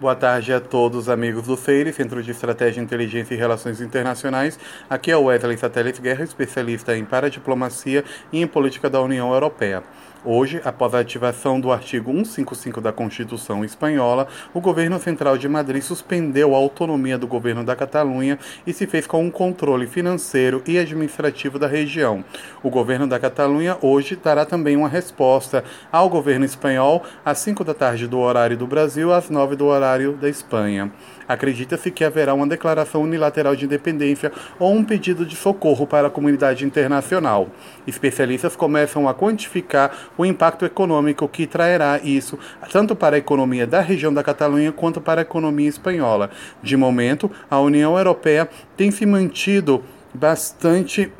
Boa tarde a todos, amigos do CEIRE, Centro de Estratégia, Inteligência e Relações Internacionais. Aqui é o Wesley Satélite Guerra, especialista em paradiplomacia e em política da União Europeia. Hoje, após a ativação do artigo 155 da Constituição Espanhola, o governo central de Madrid suspendeu a autonomia do governo da Catalunha e se fez com um controle financeiro e administrativo da região. O governo da Catalunha hoje dará também uma resposta ao governo espanhol às 5 da tarde do horário do Brasil, às 9 do horário da Espanha. Acredita-se que haverá uma declaração unilateral de independência ou um pedido de socorro para a comunidade internacional. Especialistas começam a quantificar o impacto econômico que trará isso, tanto para a economia da região da Catalunha quanto para a economia espanhola. De momento, a União Europeia tem se mantido bastante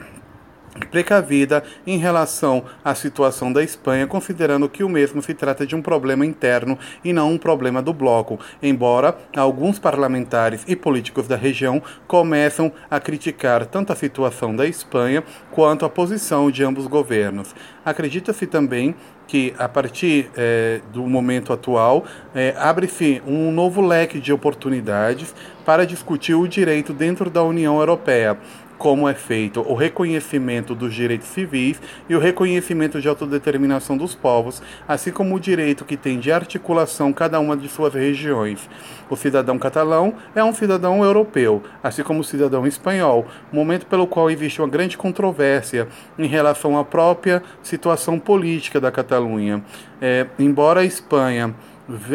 precavida em relação à situação da Espanha, considerando que o mesmo se trata de um problema interno e não um problema do bloco, embora alguns parlamentares e políticos da região começam a criticar tanto a situação da Espanha quanto a posição de ambos governos. Acredita-se também que a partir é, do momento atual é, abre-se um novo leque de oportunidades para discutir o direito dentro da União Europeia como é feito o reconhecimento dos direitos civis e o reconhecimento de autodeterminação dos povos, assim como o direito que tem de articulação cada uma de suas regiões. O cidadão catalão é um cidadão europeu, assim como o cidadão espanhol, momento pelo qual existe uma grande controvérsia em relação à própria situação política da Catalunha. É, embora a Espanha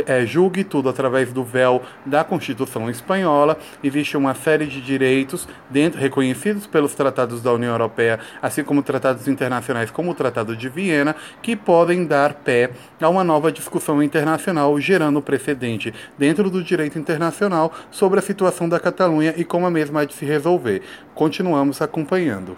é, julgue tudo através do véu da Constituição Espanhola. Existe uma série de direitos dentro, reconhecidos pelos tratados da União Europeia, assim como tratados internacionais, como o Tratado de Viena, que podem dar pé a uma nova discussão internacional, gerando precedente dentro do direito internacional sobre a situação da Catalunha e como a mesma há de se resolver. Continuamos acompanhando.